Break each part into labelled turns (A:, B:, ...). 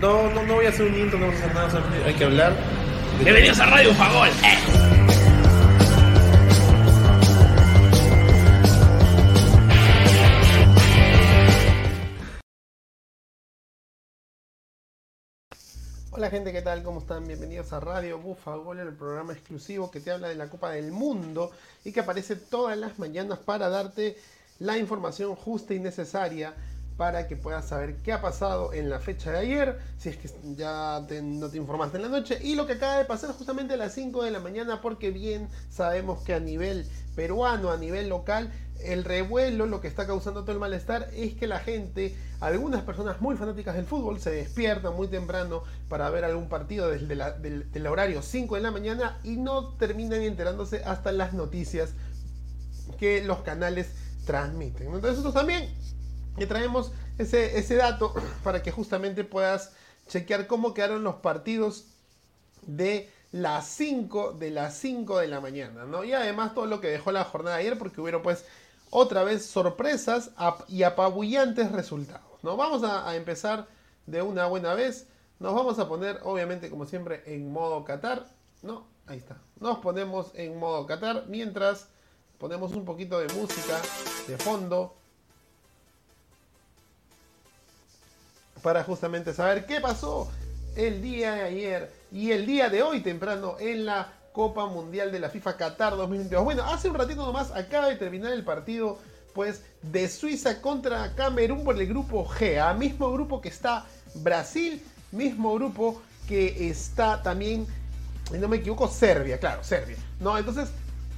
A: No, no, no voy a hacer un intro, no vamos a hacer nada, hay que hablar.
B: Bienvenidos a Radio Fagol.
A: Hola gente, ¿qué tal? ¿Cómo están? Bienvenidos a Radio Bufa Gol, el programa exclusivo que te habla de la Copa del Mundo y que aparece todas las mañanas para darte la información justa y necesaria para que puedas saber qué ha pasado en la fecha de ayer, si es que ya te- no te informaste en la noche, y lo que acaba de pasar justamente a las 5 de la mañana, porque bien sabemos que a nivel peruano, a nivel local, el revuelo, lo que está causando todo el malestar, es que la gente, algunas personas muy fanáticas del fútbol, se despiertan muy temprano para ver algún partido desde la- del, horario 5 de la mañana y no terminan enterándose hasta las noticias que los canales transmiten. Entonces nosotros también te traemos ese, ese dato para que justamente puedas chequear cómo quedaron los partidos de las 5 de las 5 de la mañana, ¿no? Y además todo lo que dejó la jornada de ayer porque hubieron pues otra vez sorpresas y apabullantes resultados, ¿no? Vamos a, a empezar de una buena vez. Nos vamos a poner obviamente como siempre en modo Qatar, ¿no? Ahí está. Nos ponemos en modo Qatar mientras ponemos un poquito de música de fondo para justamente saber qué pasó el día de ayer y el día de hoy temprano en la Copa Mundial de la FIFA Qatar 2022. Bueno, hace un ratito nomás acaba de terminar el partido pues de Suiza contra Camerún por el grupo G, a mismo grupo que está Brasil, mismo grupo que está también, si no me equivoco, Serbia, claro, Serbia. No, entonces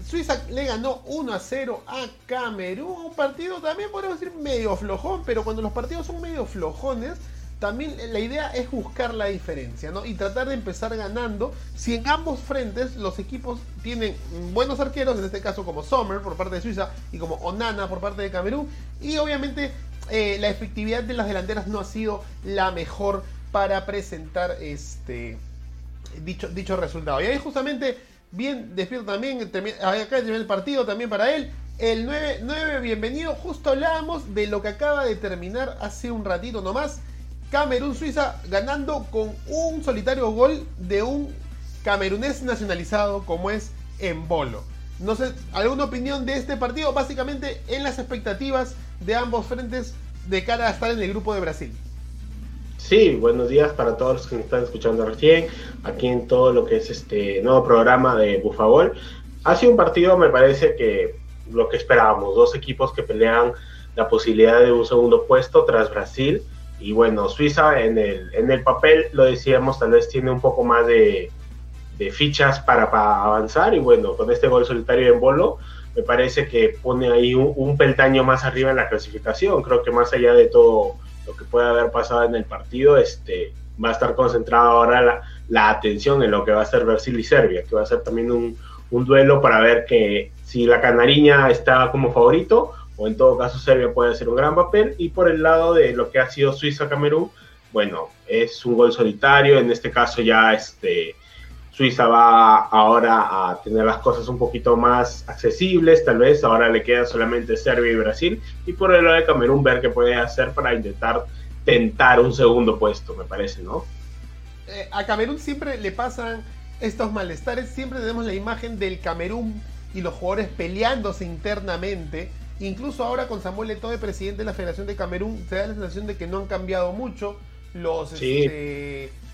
A: Suiza le ganó 1 a 0 a Camerún. Un partido también podemos decir medio flojón, pero cuando los partidos son medio flojones, también la idea es buscar la diferencia, ¿no? Y tratar de empezar ganando. Si en ambos frentes los equipos tienen buenos arqueros, en este caso como Sommer por parte de Suiza y como Onana por parte de Camerún, y obviamente eh, la efectividad de las delanteras no ha sido la mejor para presentar este dicho, dicho resultado. Y ahí justamente, bien despierto también, termi- acá terminó el partido también para él. El 9, 9, bienvenido. Justo hablábamos de lo que acaba de terminar hace un ratito nomás. Camerún-Suiza ganando con un solitario gol de un camerunés nacionalizado como es Embolo. No sé, ¿alguna opinión de este partido? Básicamente en las expectativas de ambos frentes de cara a estar en el grupo de Brasil.
C: Sí, buenos días para todos los que nos están escuchando recién, aquí en todo lo que es este nuevo programa de Bufagol. Ha sido un partido, me parece que lo que esperábamos, dos equipos que pelean la posibilidad de un segundo puesto tras Brasil. Y bueno, Suiza en el, en el papel, lo decíamos, tal vez tiene un poco más de, de fichas para, para avanzar. Y bueno, con este gol solitario en Bolo, me parece que pone ahí un, un peldaño más arriba en la clasificación. Creo que más allá de todo lo que puede haber pasado en el partido, este, va a estar concentrada ahora la, atención en lo que va a ser Brasil y Serbia, que va a ser también un, un, duelo para ver que si la canariña está como favorito o en todo caso Serbia puede hacer un gran papel. Y por el lado de lo que ha sido Suiza-Camerún, bueno, es un gol solitario, en este caso ya este, Suiza va ahora a tener las cosas un poquito más accesibles, tal vez ahora le queda solamente Serbia y Brasil, y por el lado de Camerún ver qué puede hacer para intentar tentar un segundo puesto, me parece, ¿no?
A: Eh, a Camerún siempre le pasan estos malestares, siempre tenemos la imagen del Camerún y los jugadores peleándose internamente, incluso ahora con Samuel Eto'o, de presidente de la Federación de Camerún, se da la sensación de que no han cambiado mucho los...
C: Sí.
A: Este,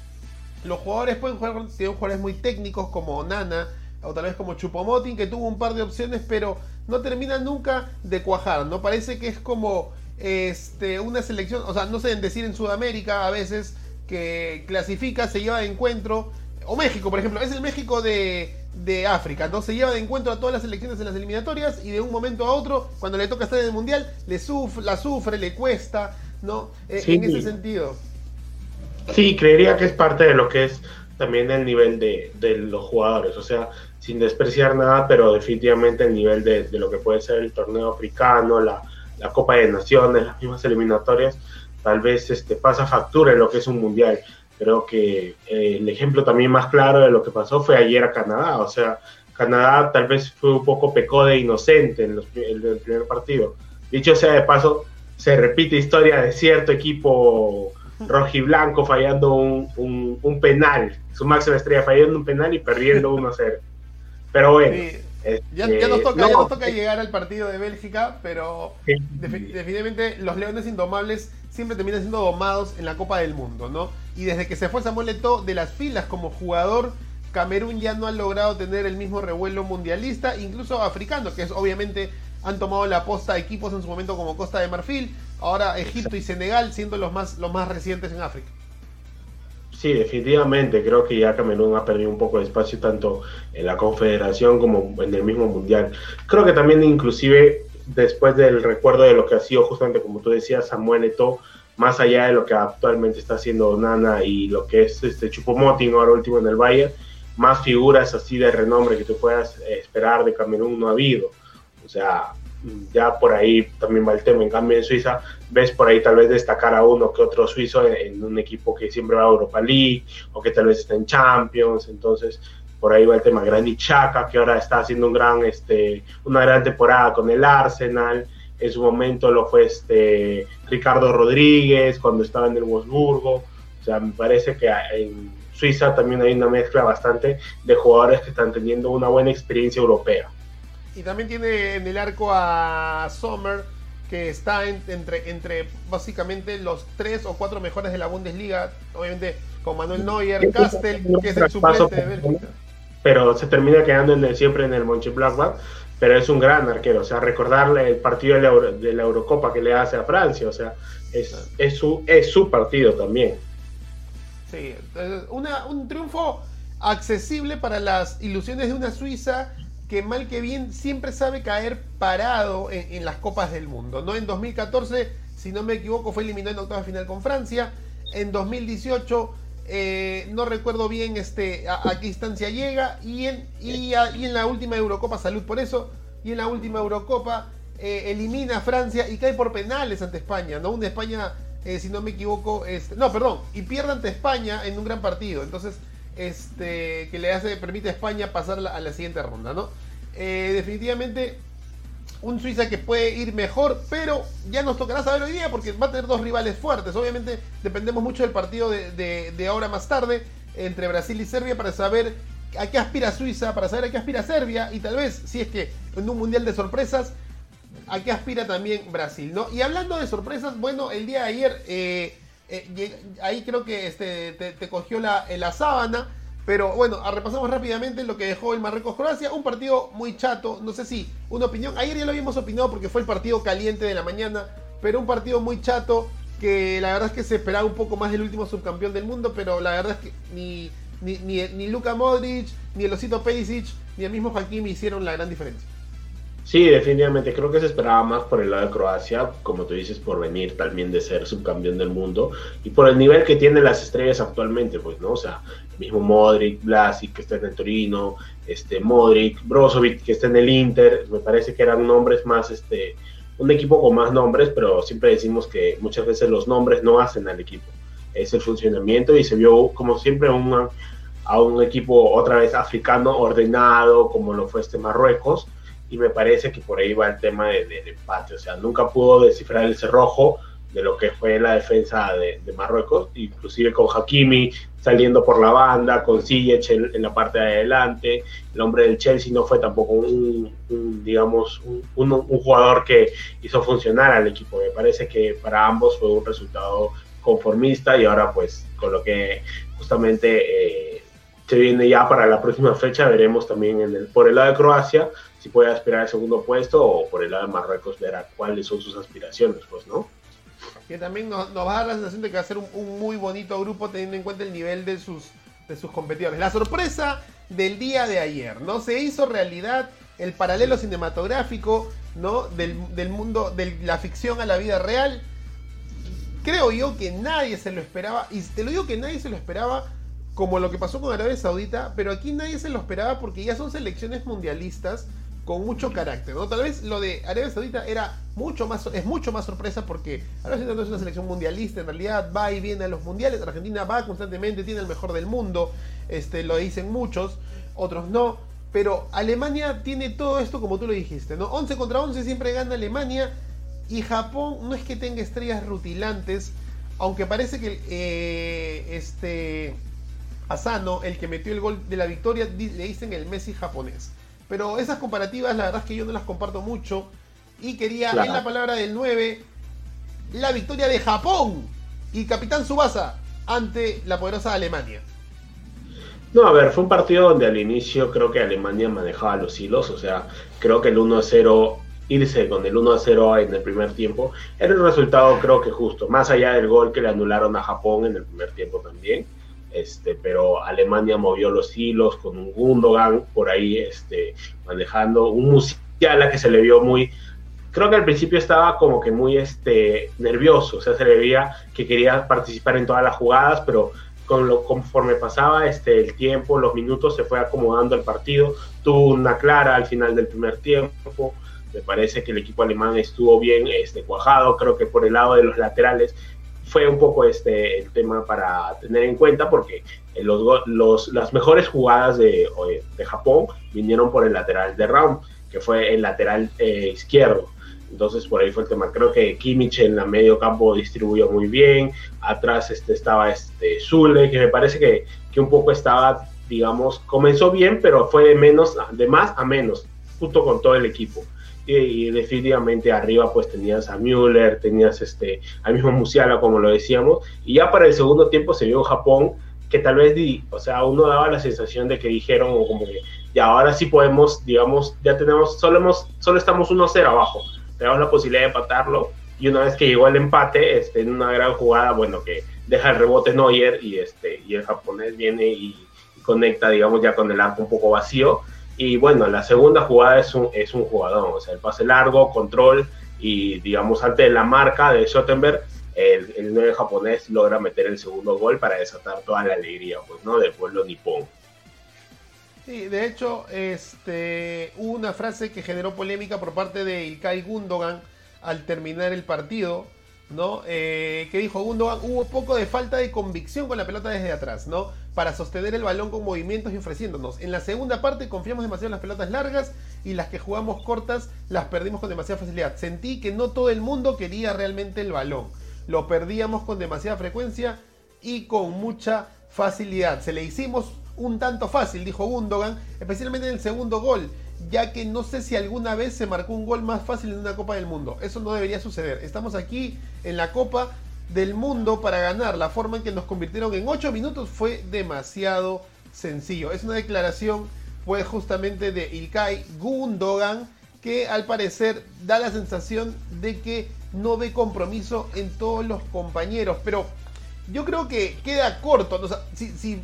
A: los jugadores pueden jugar, tienen jugadores muy técnicos como Nana o tal vez como Chupomotin que tuvo un par de opciones pero no termina nunca de cuajar, no parece que es como este, una selección, o sea, no sé decir en Sudamérica a veces que clasifica, se lleva de encuentro, o México por ejemplo, es el México de, de África, ¿no? Se lleva de encuentro a todas las selecciones en las eliminatorias y de un momento a otro, cuando le toca estar en el Mundial, le suf la sufre, le cuesta, ¿no? Eh,
C: Sí.
A: En ese sentido.
C: Sí, creería que es parte de lo que es también el nivel de, de los jugadores, o sea, sin despreciar nada, pero definitivamente el nivel de, de lo que puede ser el torneo africano, la, la Copa de Naciones, las mismas eliminatorias, tal vez este, pasa factura en lo que es un mundial. Creo que eh, el ejemplo también más claro de lo que pasó fue ayer a Canadá, o sea, Canadá tal vez fue un poco pecó de inocente en los, el, el primer partido. Dicho sea de paso, se repite historia de cierto equipo rojiblanco fallando un, un, penal, su máxima estrella fallando un penal y perdiendo 1-0. Pero bueno.
A: Este, ya, nos toca, llegar al partido de Bélgica, pero definitivamente los Leones Indomables siempre terminan siendo domados en la Copa del Mundo, ¿no? Y desde que se fue Samuel Eto'o de las filas como jugador, Camerún ya no ha logrado tener el mismo revuelo mundialista, incluso africano, que es obviamente han tomado la posta equipos en su momento como Costa de Marfil, ahora Egipto y Senegal siendo los más, los más recientes en África.
C: Sí, definitivamente. Creo que ya Camerún ha perdido un poco de espacio tanto en la Confederación como en el mismo Mundial. Creo que también inclusive después del recuerdo de lo que ha sido justamente como tú decías Samuel Eto'o, más allá de lo que actualmente está haciendo Nana y lo que es este Chupomoting ahora último en el Bayern, más figuras así de renombre que tú puedas esperar de Camerún no ha habido. O sea, ya por ahí también va el tema. En cambio, en Suiza ves por ahí tal vez destacar a uno que otro suizo en, un equipo que siempre va a Europa League o que tal vez está en Champions. Entonces, por ahí va el tema. Granit Xhaka, que ahora está haciendo un gran, este, una gran temporada con el Arsenal. En su momento lo fue este, Ricardo Rodríguez cuando estaba en el Wolfsburgo. O sea, me parece que en Suiza también hay una mezcla bastante de jugadores que están teniendo una buena experiencia europea.
A: Y también tiene en el arco a Sommer, que está entre, entre básicamente los tres o cuatro mejores de la Bundesliga. Obviamente con Manuel Neuer, Castel, que es el suplente de Bélgica.
C: Pero se termina quedando en siempre en el Mönchengladbach pero es un gran arquero. O sea, recordarle el partido de la, de la Eurocopa que le hace a Francia, o sea, es, es, su, es su partido también.
A: Sí, un triunfo accesible para las ilusiones de una Suiza que mal que bien siempre sabe caer parado en, las copas del mundo. ¿no? En 2014, si no me equivoco, fue eliminado en octava final con Francia. En 2018, eh, no recuerdo bien este, a, qué instancia llega. Y en, y, en la última Eurocopa, salud por eso, y en la última Eurocopa eh, elimina a Francia y cae por penales ante España. ¿no? Una España, eh, si no me equivoco, este, no, perdón, y pierde ante España en un gran partido. Entonces este, que le hace, permite a España pasar a la siguiente ronda, ¿no? Eh, definitivamente un Suiza que puede ir mejor, pero ya nos tocará saber hoy día porque va a tener dos rivales fuertes. Obviamente dependemos mucho del partido de, ahora más tarde entre Brasil y Serbia para saber a qué aspira Suiza, para saber a qué aspira Serbia y tal vez, si es que en un mundial de sorpresas, a qué aspira también Brasil, ¿no? Y hablando de sorpresas, bueno, el día de ayer eh, eh, ahí creo que este, te, cogió la, la, sábana. Pero bueno, repasamos rápidamente lo que dejó el Marruecos-Croacia. Un partido muy chato, no sé si una opinión. Ayer ya lo habíamos opinado porque fue el partido caliente de la mañana. Pero un partido muy chato que la verdad es que se esperaba un poco más del último subcampeón del mundo. Pero la verdad es que ni, ni, ni, ni Luka Modric, ni el Osito Perisic, ni el mismo Hakimi hicieron la gran diferencia.
C: Sí, definitivamente. Creo que se esperaba más por el lado de Croacia, como tú dices, por venir también de ser subcampeón del mundo y por el nivel que tienen las estrellas actualmente, pues, ¿no? O sea, el mismo Modric, Blasic, que está en el Torino, este, Modric, Brozovic, que está en el Inter. Me parece que eran nombres más, este, un equipo con más nombres, pero siempre decimos que muchas veces los nombres no hacen al equipo. Es el funcionamiento y se vio, como siempre, a un equipo otra vez africano ordenado, como lo fue este Marruecos y me parece que por ahí va el tema del empate. O sea, nunca pudo descifrar el cerrojo de lo que fue la defensa de, Marruecos, inclusive con Hakimi saliendo por la banda, con Ziyech en, la parte de adelante. El hombre del Chelsea no fue tampoco un, digamos, un, jugador que hizo funcionar al equipo. Me parece que para ambos fue un resultado conformista y ahora pues con lo que justamente eh, se viene ya para la próxima fecha veremos también en el, por el lado de Croacia si puede aspirar al segundo puesto o por el lado de Marruecos ver a cuáles son sus aspiraciones, pues, ¿no?
A: Que también nos, va a dar la sensación de que va a ser un, muy bonito grupo teniendo en cuenta el nivel de sus, de sus competidores. La sorpresa del día de ayer, ¿no? Se hizo realidad el paralelo cinematográfico, ¿no? Del, del mundo, de la ficción a la vida real. Creo yo que nadie se lo esperaba, y te lo digo que nadie se lo esperaba como lo que pasó con Arabia Saudita, pero aquí nadie se lo esperaba porque ya son selecciones mundialistas con mucho carácter, ¿no? Tal vez lo de Arabia Saudita era mucho más, es mucho más sorpresa porque Arabia Saudita no es una selección mundialista, en realidad va y viene a los mundiales, Argentina va constantemente, tiene el mejor del mundo, este, lo dicen muchos, otros no, pero Alemania tiene todo esto como tú lo dijiste, ¿no? 11 contra 11 siempre gana Alemania y Japón no es que tenga estrellas rutilantes, aunque parece que eh, este Asano, el que metió el gol de la victoria, le dicen el Messi japonés. Pero esas comparativas, la verdad es que yo no las comparto mucho. Y quería, en la palabra del 9, la victoria de Japón y Capitán Subasa ante la poderosa Alemania.
C: No, a ver, fue un partido donde al inicio creo que Alemania manejaba los hilos, o sea, creo que el 1-0, irse con el 1-0 en el primer tiempo, era un resultado creo que justo, más allá del gol que le anularon a Japón en el primer tiempo también, este, pero Alemania movió los hilos con un Gundogan por ahí este, manejando, un Musiala que se le vio muy, creo que al principio estaba como que muy este, nervioso, o sea, se le veía que quería participar en todas las jugadas, pero con lo, conforme pasaba este, el tiempo, los minutos, se fue acomodando el partido. Tuvo una clara al final del primer tiempo. Me parece que el equipo alemán estuvo bien este, cuajado. Creo que por el lado de los laterales fue un poco este, el tema para tener en cuenta porque los, los, las mejores jugadas de, de, Japón vinieron por el lateral de Raum, que fue el lateral eh, izquierdo. Entonces por ahí fue el tema. Creo que Kimmich en la medio campo distribuyó muy bien. Atrás este, estaba este Zule, que me parece que, que, un poco estaba, digamos, comenzó bien, pero fue de menos, de más a menos, junto con todo el equipo. Y, definitivamente arriba pues tenías a Müller, tenías este, mismo Musiala, como lo decíamos. Y ya para el segundo tiempo se vio Japón que tal vez, o sea, uno daba la sensación de que dijeron como que ya ahora sí podemos, digamos, ya tenemos, solo, hemos, solo estamos 1-0 abajo tenemos la posibilidad de empatarlo. Y una vez que llegó el empate, este, en una gran jugada, bueno, que deja el rebote Neuer y, este, y el japonés viene y, conecta, digamos, ya con el arco un poco vacío. Y bueno, la segunda jugada es un, es un jugador, o sea, el pase largo, control y, digamos, antes de la marca de Schottenberg, el, el 9 japonés logra meter el segundo gol para desatar toda la alegría, pues, ¿no? Del pueblo nipón.
A: Sí, de hecho, este, hubo una frase que generó polémica por parte de Ilkay Gundogan al terminar el partido, ¿no? Eh, que dijo Gundogan, hubo poco de falta de convicción con la pelota desde atrás, ¿no? Para sostener el balón con movimientos y ofreciéndonos. En la segunda parte confiamos demasiado en las pelotas largas y las que jugamos cortas las perdimos con demasiada facilidad. Sentí que no todo el mundo quería realmente el balón. Lo perdíamos con demasiada frecuencia y con mucha facilidad. Se le hicimos un tanto fácil, dijo Gundogan, especialmente en el segundo gol, ya que no sé si alguna vez se marcó un gol más fácil en una Copa del Mundo. Eso no debería suceder. Estamos aquí en la Copa del Mundo para ganar. La forma en que nos convirtieron en 8 minutos fue demasiado sencillo. Es una declaración pues justamente de Ilkay Gundogan que al parecer da la sensación de que no ve compromiso en todos los compañeros. Pero yo creo que queda corto. si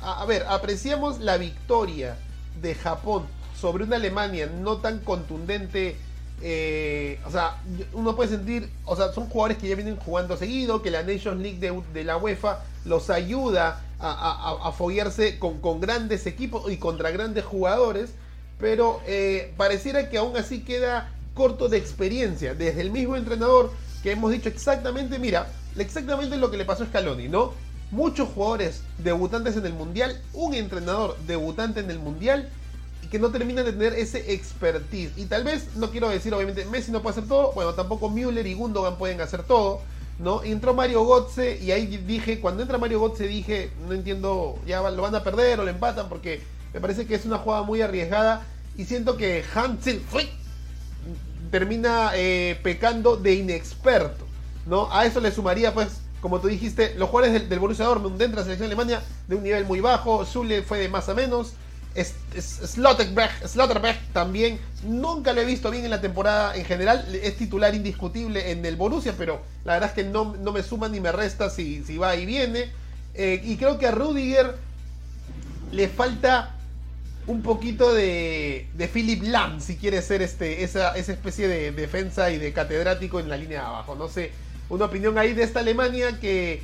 A: a, ver, apreciamos la victoria de Japón sobre una Alemania no tan contundente. Eh, o sea, uno puede sentir, o sea, son jugadores que ya vienen jugando seguido, que la Nations League de, la UEFA los ayuda a, a, foguearse con, grandes equipos y contra grandes jugadores, pero eh, pareciera que aún así queda corto de experiencia. Desde el mismo entrenador que hemos dicho exactamente, mira, exactamente lo que le pasó a Scaloni, ¿no? muchos jugadores debutantes en el mundial, un entrenador debutante en el mundial que no termina de tener ese expertise. Y tal vez, no quiero decir, obviamente, Messi no puede hacer todo, bueno, tampoco Müller y Gundogan pueden hacer todo, ¿no? entró Mario Götze y ahí dije, cuando entra Mario Götze dije, no entiendo, ya lo van a perder o lo empatan porque me parece que es una jugada muy arriesgada y siento que Hansel termina eh, pecando de inexperto, ¿no? A eso le sumaría pues como tú dijiste, los jugadores del, del Borussia Dortmund dentro de la selección Alemania de un nivel muy bajo, Zule fue de más a menos, Slotterberg, también nunca lo he visto bien en la temporada en general, es titular indiscutible en el Borussia, pero la verdad es que no, me suma ni me resta si, si va y viene. Eh, y creo que a Rudiger le falta un poquito de, de Philip Lam, si quiere ser este, esa, esa especie de defensa y de catedrático en la línea de abajo. No sé, una opinión ahí de esta Alemania que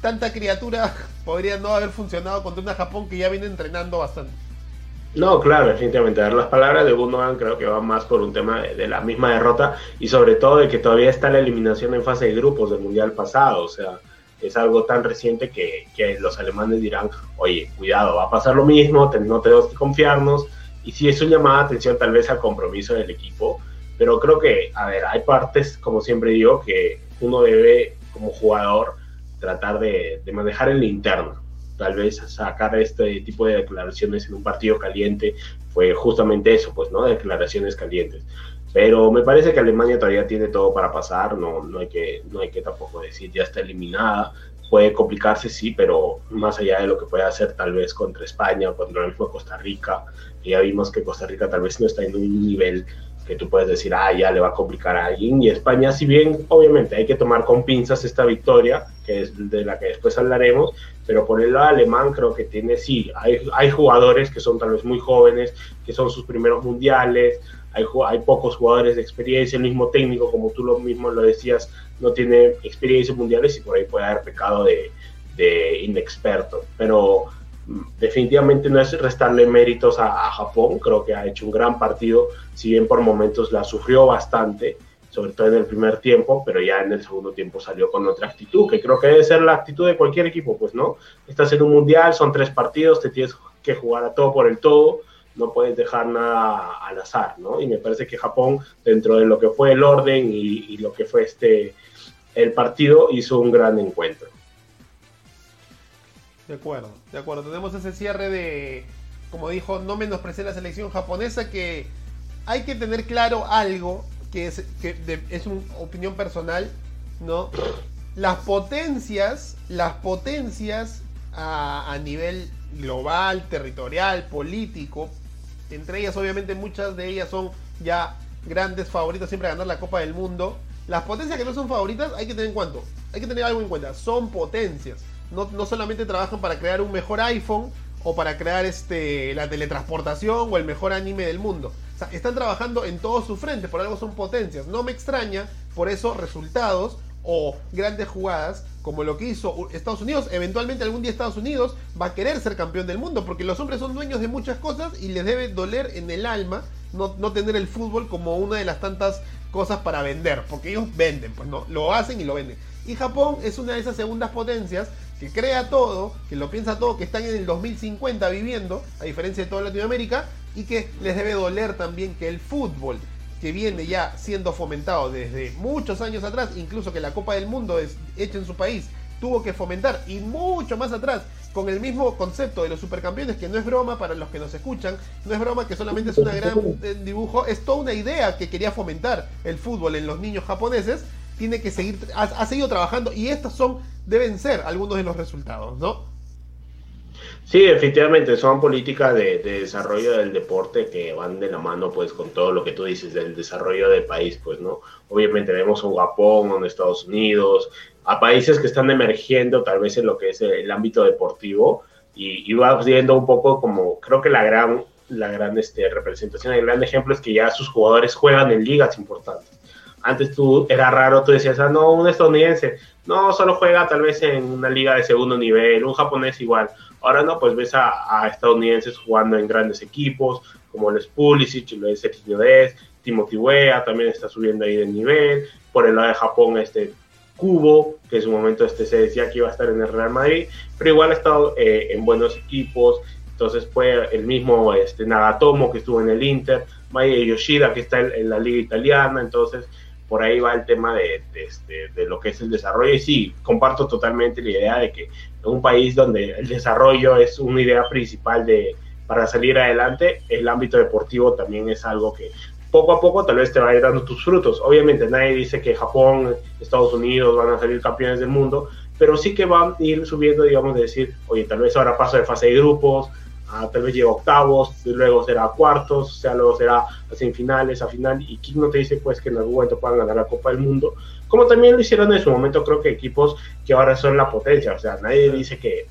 A: tanta criatura podría no haber funcionado contra una Japón que ya viene entrenando bastante.
C: No, claro, definitivamente. Las palabras de Gundogan creo que van más por un tema de, la misma derrota y sobre todo de que todavía está la eliminación en fase de grupos del Mundial pasado. O sea, es algo tan reciente que, los alemanes dirán, oye, cuidado, va a pasar lo mismo, no tenemos que confiarnos. Y sí es un llamado de atención tal vez al compromiso del equipo, pero creo que, a ver, hay partes, como siempre digo, que uno debe como jugador tratar de, de manejar el interno. Tal vez sacar este tipo de declaraciones en un partido caliente fue justamente eso, pues, ¿no? Declaraciones calientes. Pero me parece que Alemania todavía tiene todo para pasar, no, no, hay, que, no hay que tampoco decir ya está eliminada. Puede complicarse, sí, pero más allá de lo que puede hacer tal vez contra España o contra el Costa Rica, ya vimos que Costa Rica tal vez no está en un nivel que tú puedes decir, ah, ya le va a complicar a alguien. Y España, si bien obviamente hay que tomar con pinzas esta victoria, que es de la que después hablaremos, pero por el lado alemán creo que tiene, sí, hay, hay jugadores que son tal vez muy jóvenes, que son sus primeros mundiales, hay, hay pocos jugadores de experiencia, el mismo técnico, como tú lo mismo lo decías, no tiene experiencia mundiales y por ahí puede haber pecado de, inexperto. Pero mm, definitivamente no es restarle méritos a, Japón, creo que ha hecho un gran partido, si bien por momentos la sufrió bastante, sobre todo en el primer tiempo, pero ya en el segundo tiempo salió con otra actitud, que creo que debe ser la actitud de cualquier equipo, pues no, estás en un mundial, son tres partidos, te tienes que jugar a todo por el todo, no puedes dejar nada al azar, ¿no? Y me parece que Japón, dentro de lo que fue el orden y, lo que fue este el partido, hizo un gran encuentro.
A: De acuerdo, de acuerdo. Tenemos ese cierre de, como dijo, no menospreciar la selección japonesa, que hay que tener claro algo, que es, que de, es una opinión personal, ¿no? Las potencias, las potencias a, a nivel global, territorial, político, entre ellas obviamente muchas de ellas son ya grandes favoritas siempre a ganar la Copa del Mundo. Las potencias que no son favoritas hay que tener en cuenta, hay que tener algo en cuenta, son potencias. No, no, solamente trabajan para crear un mejor iPhone o para crear este, la teletransportación o el mejor anime del mundo. Están trabajando en todos sus frentes, por algo son potencias. No me extraña, por eso resultados o grandes jugadas como lo que hizo Estados Unidos. Eventualmente algún día Estados Unidos va a querer ser campeón del mundo porque los hombres son dueños de muchas cosas y les debe doler en el alma no, no tener el fútbol como una de las tantas cosas para vender, porque ellos venden, pues no, lo hacen y lo venden. Y Japón es una de esas segundas potencias que crea todo, que lo piensa todo, que están en el 2050 viviendo, a diferencia de toda Latinoamérica, y que les debe doler también que el fútbol que viene ya siendo fomentado desde muchos años atrás, incluso que la Copa del Mundo es hecha en su país, tuvo que fomentar, y mucho más atrás, con el mismo concepto de los supercampeones, que no es broma para los que nos escuchan, no es broma que solamente es una gran dibujo, es toda una idea que quería fomentar el fútbol en los niños japoneses, tiene que seguir, ha, ha seguido trabajando, y estos son, deben ser algunos de los resultados, ¿no?
C: Sí, efectivamente, son políticas de, de, desarrollo del deporte que van de la mano, pues, con todo lo que tú dices del desarrollo del país, pues, ¿no? Obviamente vemos un Japón, un Estados Unidos, a países que están emergiendo tal vez en lo que es el ámbito deportivo y, y vas viendo un poco como, creo que la gran, la gran este, representación, el gran ejemplo es que ya sus jugadores juegan en ligas importantes. Antes tú, era raro, tú decías, ah, no, un estadounidense, no, solo juega tal vez en una liga de segundo nivel, un japonés igual Ahora no, pues ves a, a, estadounidenses jugando en grandes equipos, como el Pulisic, lo es Sergio Dez, Timothy Weah también está subiendo ahí de nivel. Por el lado de Japón, este Kubo, que en su momento este se decía que iba a estar en el Real Madrid, pero igual ha estado eh, en buenos equipos. Entonces fue el mismo este, Nagatomo que estuvo en el Inter, Maya Yoshida que está en, en la liga italiana. Entonces por ahí va el tema de, de, este, de, lo que es el desarrollo. Y sí, comparto totalmente la idea de que un país donde el desarrollo es una idea principal de, para salir adelante, el ámbito deportivo también es algo que poco a poco tal vez te va dando tus frutos. Obviamente nadie dice que Japón, Estados Unidos van a salir campeones del mundo, pero sí que van a ir subiendo, digamos, de decir, oye, tal vez ahora paso de fase de grupos, tal vez llega a octavos, luego será cuartos, o sea, luego será a semifinales, a final, y quién no te dice pues que en algún momento puedan ganar la Copa del Mundo, como también lo hicieron en su momento, creo que equipos que ahora son la potencia, o sea, nadie dice que,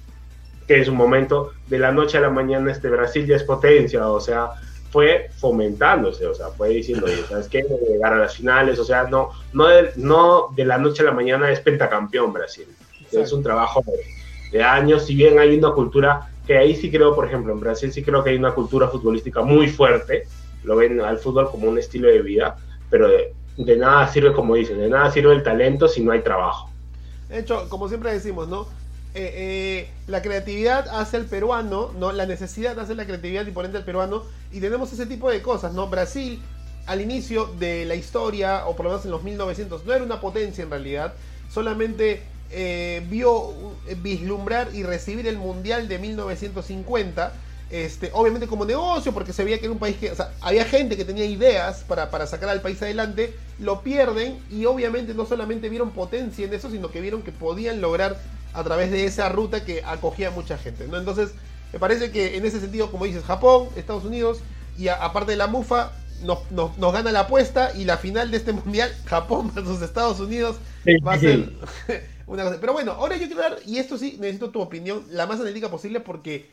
C: que en su momento, de la noche a la mañana, este Brasil ya es potencia, o sea, fue fomentándose, o sea, fue diciendo, oye, ¿sabes qué? Llegar a las finales, o sea, no, no, de, no de la noche a la mañana es pentacampeón Brasil, Exacto. es un trabajo de, de años, si bien hay una cultura que ahí sí creo, por ejemplo, en Brasil sí creo que hay una cultura futbolística muy fuerte, lo ven al fútbol como un estilo de vida, pero de, de, nada sirve, como dicen, de nada sirve el talento si no hay trabajo.
A: De hecho, como siempre decimos, ¿no? Eh, eh, la creatividad hace el peruano, ¿no? La necesidad hace la creatividad imponente al peruano y tenemos ese tipo de cosas, ¿no? Brasil, al inicio de la historia, o por lo menos en los 1900, no era una potencia en realidad, solamente eh, vio eh, vislumbrar y recibir el Mundial de 1950. Este, obviamente como negocio, porque se veía que era un país que, o sea, había gente que tenía ideas para, para sacar al país adelante, lo pierden y obviamente no solamente vieron potencia en eso, sino que vieron que podían lograr a través de esa ruta que acogía a mucha gente. ¿no? Entonces, me parece que en ese sentido, como dices, Japón, Estados Unidos y aparte de la MUFA, nos, nos, gana la apuesta y la final de este mundial, Japón versus Estados Unidos, va a ser una cosa. Pero bueno, ahora yo quiero dar, y esto sí, necesito tu opinión, la más analítica posible, porque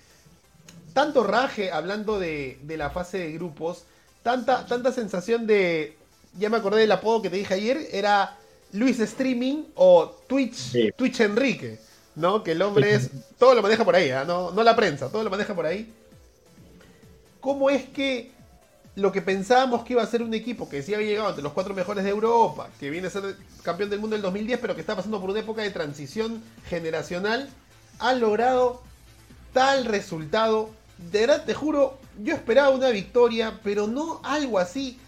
A: tanto raje hablando de, de la fase de grupos, tanta, tanta sensación de. Ya me acordé del apodo que te dije ayer, era Luis Streaming o Twitch, Twitch Enrique, ¿no? Que el hombre es. Todo lo maneja por ahí, ¿eh? no, no la prensa, todo lo maneja por ahí. ¿Cómo es que lo que pensábamos que iba a ser un equipo que sí había llegado entre los cuatro mejores de Europa, que viene a ser campeón del mundo en el 2010, pero que está pasando por una época de transición generacional, ha logrado tal resultado. De verdad, te juro, yo esperaba una victoria, pero no algo así.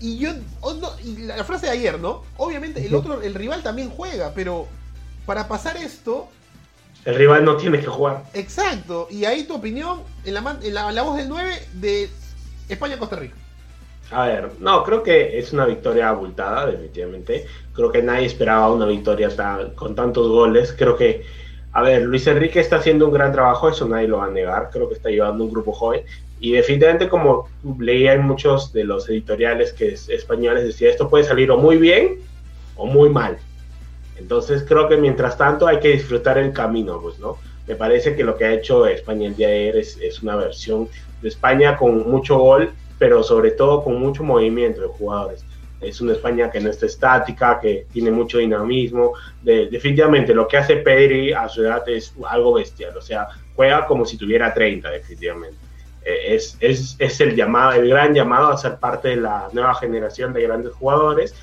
A: Y yo, oh, y la frase de ayer, ¿no? Obviamente el otro, el rival también juega, pero para pasar esto,
C: el rival no tiene que jugar.
A: Exacto. Y ahí tu opinión, en la, en la, voz del 9 de España-Costa Rica.
C: A ver, no, creo que es una victoria abultada, definitivamente. Creo que nadie esperaba una victoria con tantos goles. Creo que, a ver, Luis Enrique está haciendo un gran trabajo, eso nadie lo va a negar. Creo que está llevando un grupo joven. Y definitivamente, como leía en muchos de los editoriales que es, españoles, decía, esto puede salir o muy bien o muy mal. Entonces creo que mientras tanto hay que disfrutar el camino, pues, ¿no? Me parece que lo que ha hecho España el día de ayer es una versión de España con mucho gol pero sobre todo con mucho movimiento de jugadores. Es una España que no está estática, que tiene mucho dinamismo. definitivamente lo que hace Pedri a su edad es algo bestial, o sea, juega como si tuviera 30, definitivamente. Eh, es, es, es, el, llamado, el gran llamado a ser parte de la nueva generación de grandes jugadores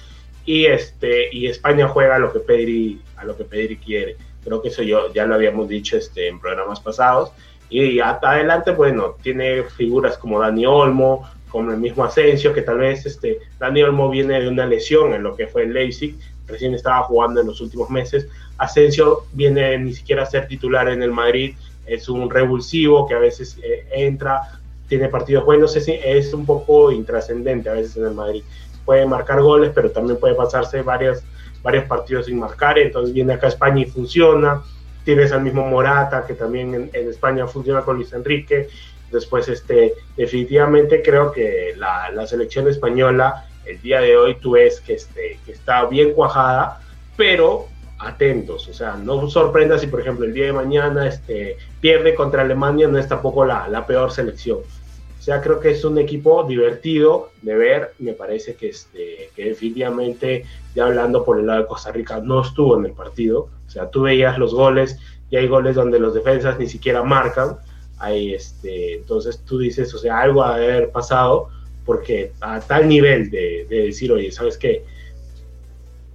C: y, este, y España juega a lo que Pedri, a lo que Pedri quiere. Creo que eso yo, ya lo habíamos dicho este, en programas pasados. Y hasta adelante, bueno, tiene figuras como Dani Olmo, como el mismo Asensio, que tal vez este, Dani Olmo viene de una lesión en lo que fue el Leipzig, recién estaba jugando en los últimos meses. Asensio viene ni siquiera a ser titular en el Madrid, es un revulsivo que a veces eh, entra, tiene partidos buenos, es, es un poco intrascendente a veces en el Madrid. Puede marcar goles, pero también puede pasarse varios, varios partidos sin marcar, entonces viene acá a España y funciona. Tienes al mismo Morata, que también en España funciona con Luis Enrique, Después, este, definitivamente creo que la, selección española el día de hoy tú ves que, este, que está bien cuajada, pero atentos, o sea, no sorprendas si por ejemplo el día de mañana este, pierde contra Alemania, no es tampoco la, la peor selección. O sea, creo que es un equipo divertido de ver, me parece que, este, que definitivamente, ya hablando por el lado de Costa Rica, no estuvo en el partido, o sea, tú veías los goles y hay goles donde los defensas ni siquiera marcan, Ahí, este, entonces tú dices, o sea, algo a haber pasado, porque a tal nivel de, decir, oye, ¿sabes qué?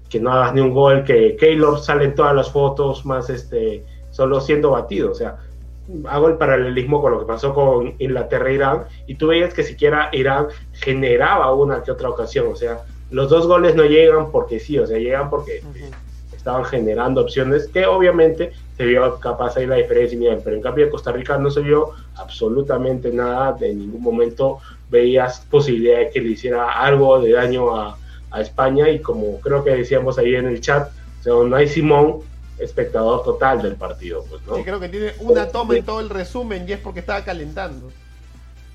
C: Que no hagas ni un gol, que Keylor sale en todas las fotos, más este, solo siendo batido, o sea, hago el paralelismo con lo que pasó con Inglaterra e Irán, y tú veías que siquiera Irán generaba una que otra ocasión, o sea, los dos goles no llegan porque sí, o sea, llegan porque estaban generando opciones que obviamente se vio capaz ahí la diferencia, pero en cambio en Costa Rica no se vio absolutamente nada, de ningún momento veías posibilidad de que le hiciera algo de daño a, España y como creo que decíamos ahí en el chat, o sea, no hay Simón, espectador total del partido. Pues, ¿no?
A: Sí, creo que tiene una toma en todo el resumen y es porque estaba calentando.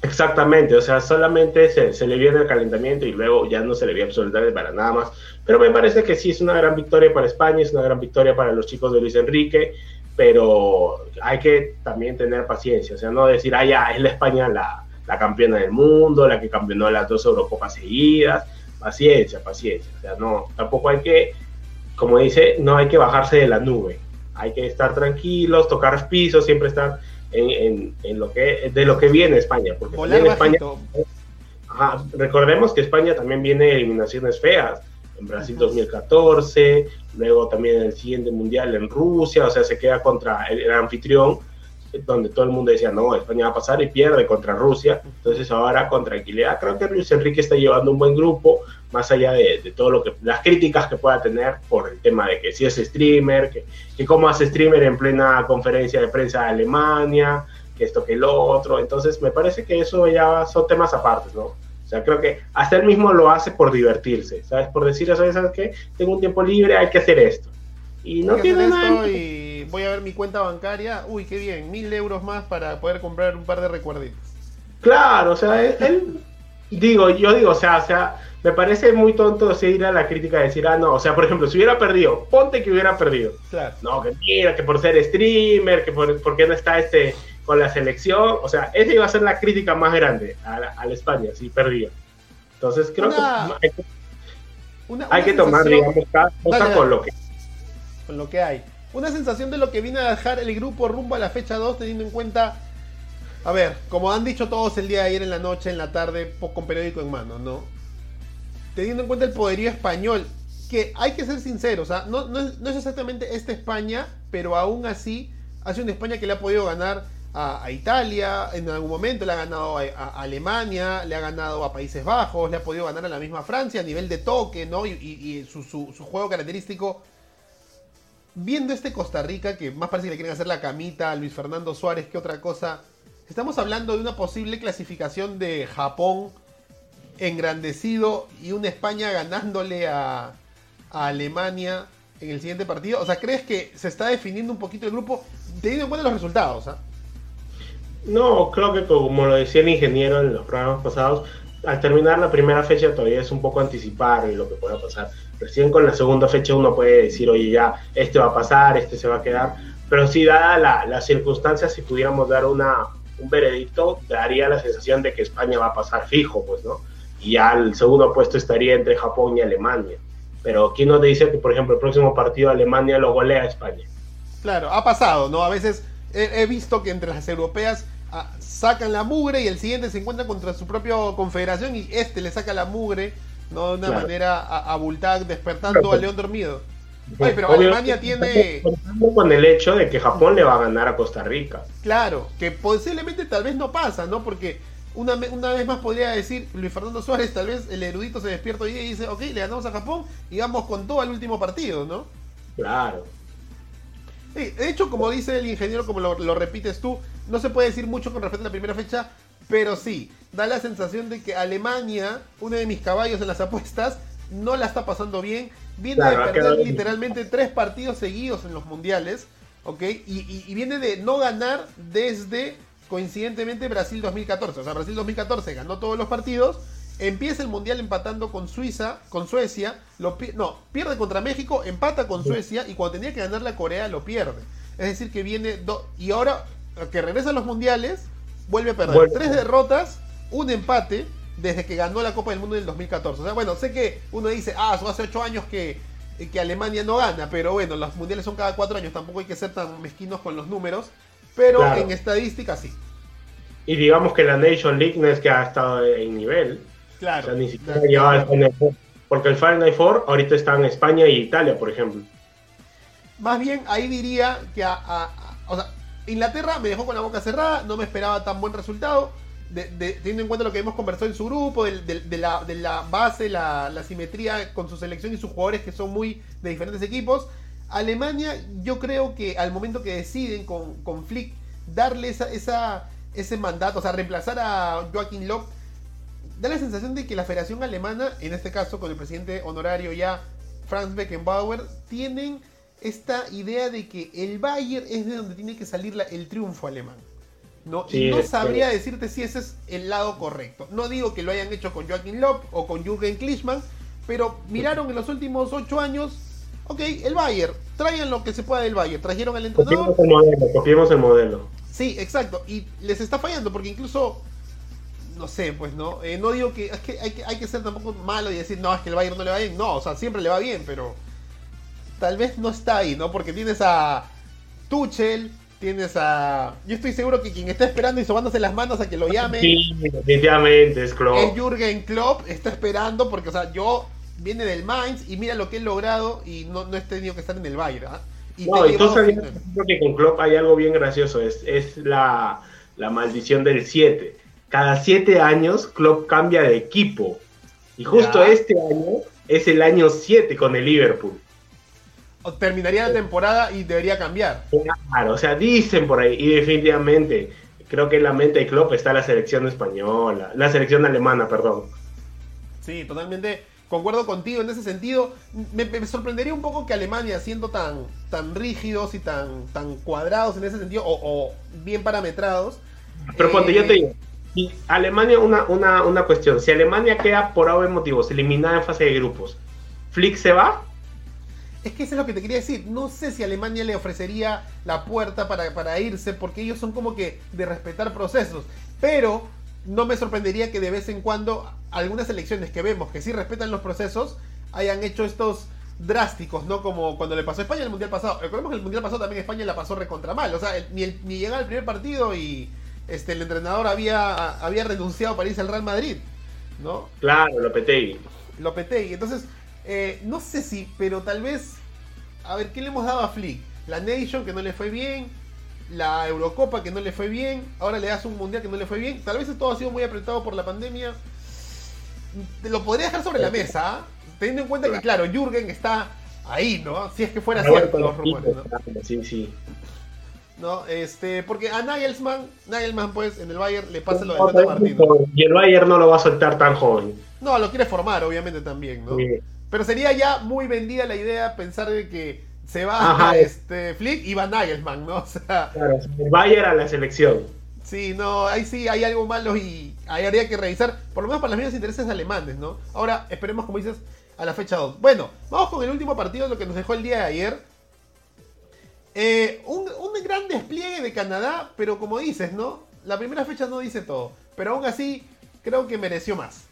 C: Exactamente, o sea, solamente se, le viene el calentamiento y luego ya no se le vio absolutamente para nada más. Pero me parece que sí es una gran victoria para España, es una gran victoria para los chicos de Luis Enrique, pero hay que también tener paciencia, o sea, no decir, ah, ya, es la España la, campeona del mundo, la que campeonó las dos Eurocopas seguidas. Paciencia, paciencia, o sea, no, tampoco hay que, como dice, no hay que bajarse de la nube, hay que estar tranquilos, tocar piso, siempre estar en, lo que, de lo que viene España. Porque España, recordemos que España también viene eliminaciones feas. En Brasil 2014, luego también el siguiente mundial en Rusia, o sea, se queda contra el, anfitrión. Donde todo el mundo decía, no, España va a pasar y pierde contra Rusia. Entonces ahora con tranquilidad creo que Luis Enrique está llevando un buen grupo, más allá de, todo lo que, las críticas que pueda tener por el tema de que si es streamer, que, que cómo hace streamer en plena conferencia de prensa de Alemania, que esto que lo otro. Entonces me parece que eso ya son temas aparte, ¿no? O sea, creo que hasta él mismo lo hace por divertirse, ¿sabes? Por decir, ¿sabes, ¿sabes qué? Tengo un tiempo libre, hay que hacer esto. Y no tiene nada.
A: Y voy a ver mi cuenta bancaria. Uy, qué bien, mil euros más para poder comprar un par de recuerditos.
C: Claro, o sea, él, digo, yo digo, o sea, o sea, me parece muy tonto seguir a la crítica de decir, ah, no, o sea, por ejemplo, si hubiera perdido, ponte que hubiera perdido. Claro. No, que mira, que por ser streamer, que por, por qué no está este con la selección, o sea, esa iba a ser la crítica más grande a la, España si perdía. Entonces creo que hay que, hay que tomar, digamos, cada cosa con lo que
A: con lo que hay. Una sensación de lo que viene a dejar el grupo rumbo a la fecha 2, teniendo en cuenta, a ver, como han dicho todos el día de ayer en la noche, en la tarde, con periódico en mano, ¿no? Teniendo en cuenta el poderío español, que hay que ser sinceros, ¿ah? no, no, es, exactamente esta España, pero aún así ha sido una España que le ha podido ganar a, Italia, en algún momento le ha ganado a, Alemania, le ha ganado a Países Bajos, le ha podido ganar a la misma Francia a nivel de toque, ¿no? Y, su, su, juego característico viendo este Costa Rica, que más parece que le quieren hacer la camita a Luis Fernando Suárez que otra cosa, estamos hablando de una posible clasificación de Japón engrandecido y una España ganándole a, Alemania en el siguiente partido. O sea, ¿crees que se está definiendo un poquito el grupo teniendo en cuenta los resultados? ¿ah?
C: No, creo que como lo decía el ingeniero en los programas pasados, al terminar la primera fecha todavía es un poco anticipar lo que pueda pasar. Recién con la segunda fecha uno puede decir, oye, ya, este va a pasar, este se va a quedar. Pero si dada la, las circunstancias, si pudiéramos dar una, un veredicto, daría la sensación de que España va a pasar fijo, pues, ¿no? Y ya el segundo puesto estaría entre Japón y Alemania. Pero ¿quién nos dice que, por ejemplo, el próximo partido Alemania lo golea a España?
A: Claro, ha pasado, ¿no? A veces he, visto que entre las europeas sacan la mugre y el siguiente se encuentra contra su propia confederación y este le saca la mugre no de una manera abultada, despertando al león dormido. pero Alemania tiene.
C: Con el hecho de que Japón le va a ganar a Costa Rica.
A: Claro, que posiblemente tal vez no pasa, ¿no? Porque una, una vez más podría decir Luis Fernando Suárez, tal vez el erudito se despierta hoy y dice, ok, le ganamos a Japón y vamos con todo al último partido, ¿no?
C: Claro.
A: De hecho, como dice el ingeniero, como lo, lo repites tú, no se puede decir mucho con respecto a la primera fecha, pero sí, da la sensación de que Alemania, uno de mis caballos en las apuestas, no la está pasando bien. Viene de perder literalmente tres partidos seguidos en los mundiales, ¿ok? Y, viene de no ganar desde, coincidentemente, Brasil 2014. O sea, Brasil 2014 ganó todos los partidos, empieza el mundial empatando con Suiza, con Suecia, lo, no, pierde contra México, empata con Suecia y cuando tenía que ganar la Corea lo pierde. Es decir, que viene, y ahora que regresa a los mundiales, vuelve a perder. Tres derrotas, un empate desde que ganó la Copa del Mundo en el 2014. O sea, bueno, sé que uno dice, ah, hace ocho años que, que Alemania no gana, pero bueno, los mundiales son cada cuatro años, tampoco hay que ser tan mezquinos con los números, pero en estadística sí.
C: Y digamos que la Nation League no es que ha estado en nivel.
A: Claro.
C: O sea, ni siquiera llevaba el Final Four. Porque el Final Four ahorita está en España y Italia, por ejemplo.
A: Más bien, ahí diría que a, o sea, Inglaterra me dejó con la boca cerrada, no me esperaba tan buen resultado. teniendo en cuenta lo que hemos conversado en su grupo, de, la, base, la, simetría con su selección y sus jugadores que son muy de diferentes equipos. Alemania, yo creo que al momento que deciden con, con Flick darle esa, ese mandato, o sea, reemplazar a Joachim Löw, da la sensación de que la Federación Alemana, en este caso con el presidente honorario ya Franz Beckenbauer, tienen esta idea de que el Bayern es de donde tiene que salir el triunfo alemán. ¿no? y no sabría decirte si ese es el lado correcto. No digo que lo hayan hecho con Joachim Löw o con Jürgen Klinsmann, pero miraron en los últimos ocho años, ok, el Bayern, traigan lo que se pueda del Bayern, trajeron al entrenador.
C: Copiemos el modelo, copiemos el modelo.
A: Sí, exacto, y les está fallando porque incluso no sé, pues no, eh, no digo que, es que hay, que hay que ser tampoco malo y decir, no, es que el Bayern no le va bien, no, o sea, siempre le va bien, pero tal vez no está ahí, ¿no? Porque tienes a Tuchel, tienes a. Yo estoy seguro que quien está esperando y sobándose las manos a que lo llame.
C: Sí, definitivamente es Klopp.
A: Es Jürgen Klopp, está esperando porque, o sea, yo viene del Mainz y mira lo que he logrado y no, no he tenido que estar en el Bayern. ¿ah? Y
C: no, entonces creo que con Klopp hay algo bien gracioso, es, es la, la maldición del 7. Cada 7 años Klopp cambia de equipo. Y justo este año es el año 7 con el Liverpool.
A: terminaría la temporada y debería cambiar.
C: Claro, o sea, dicen por ahí, y definitivamente, creo que en la mente de Klopp está la selección española, la selección alemana, perdón.
A: Sí, totalmente concuerdo contigo en ese sentido. Me, sorprendería un poco que Alemania, siendo tan, tan rígidos y tan, tan cuadrados en ese sentido, o, bien parametrados.
C: Pero cuando yo te digo, y Alemania, una, una, una cuestión, si Alemania queda por algún motivos eliminada en fase de grupos, ¿Flick se va?
A: Es que eso es lo que te quería decir. No sé si Alemania le ofrecería la puerta para, para irse, porque ellos son como que de respetar procesos. Pero no me sorprendería que de vez en cuando algunas elecciones que vemos que sí respetan los procesos hayan hecho estos drásticos, ¿no? Como cuando le pasó a España el Mundial pasado. Recordemos que el Mundial pasado también España la pasó recontra mal. O sea, ni, ni llegaba al primer partido y este, el entrenador había, había renunciado para irse al Real Madrid, ¿no?
C: Claro, Lopetegui.
A: Lopetegui. Entonces, eh, no sé si, pero tal vez... A ver, ¿qué le hemos dado a Flick? La Nation, que no le fue bien la Eurocopa que no le fue bien, ahora le das un mundial que no le fue bien. Tal vez todo ha sido muy apretado por la pandemia. Te lo podría dejar sobre la mesa, ¿ah? teniendo en cuenta que, claro, Jürgen está ahí, ¿no? Si es que fuera cierto los rumores, ¿no?
C: Sí, sí.
A: ¿No? Este, porque a Nagelsmann, Nagelsmann pues en el Bayern le pasa lo de Tata Martino.
C: Y el Bayern no lo va a soltar tan joven.
A: No, lo quiere formar, obviamente también, ¿no? Pero sería ya muy vendida la idea pensar de que se va a este Flick y va Nagelsmann, ¿no? O sea,
C: claro, el Bayern a la selección.
A: Sí, no, ahí sí hay algo malo y ahí habría que revisar, por lo menos para los mismos intereses alemanes, ¿no? Ahora, esperemos, como dices, a la fecha 2. Bueno, vamos con el último partido, lo que nos dejó el día de ayer. Eh, un, un, gran despliegue de Canadá, pero como dices, ¿no? La primera fecha no dice todo, pero aún así creo que mereció más.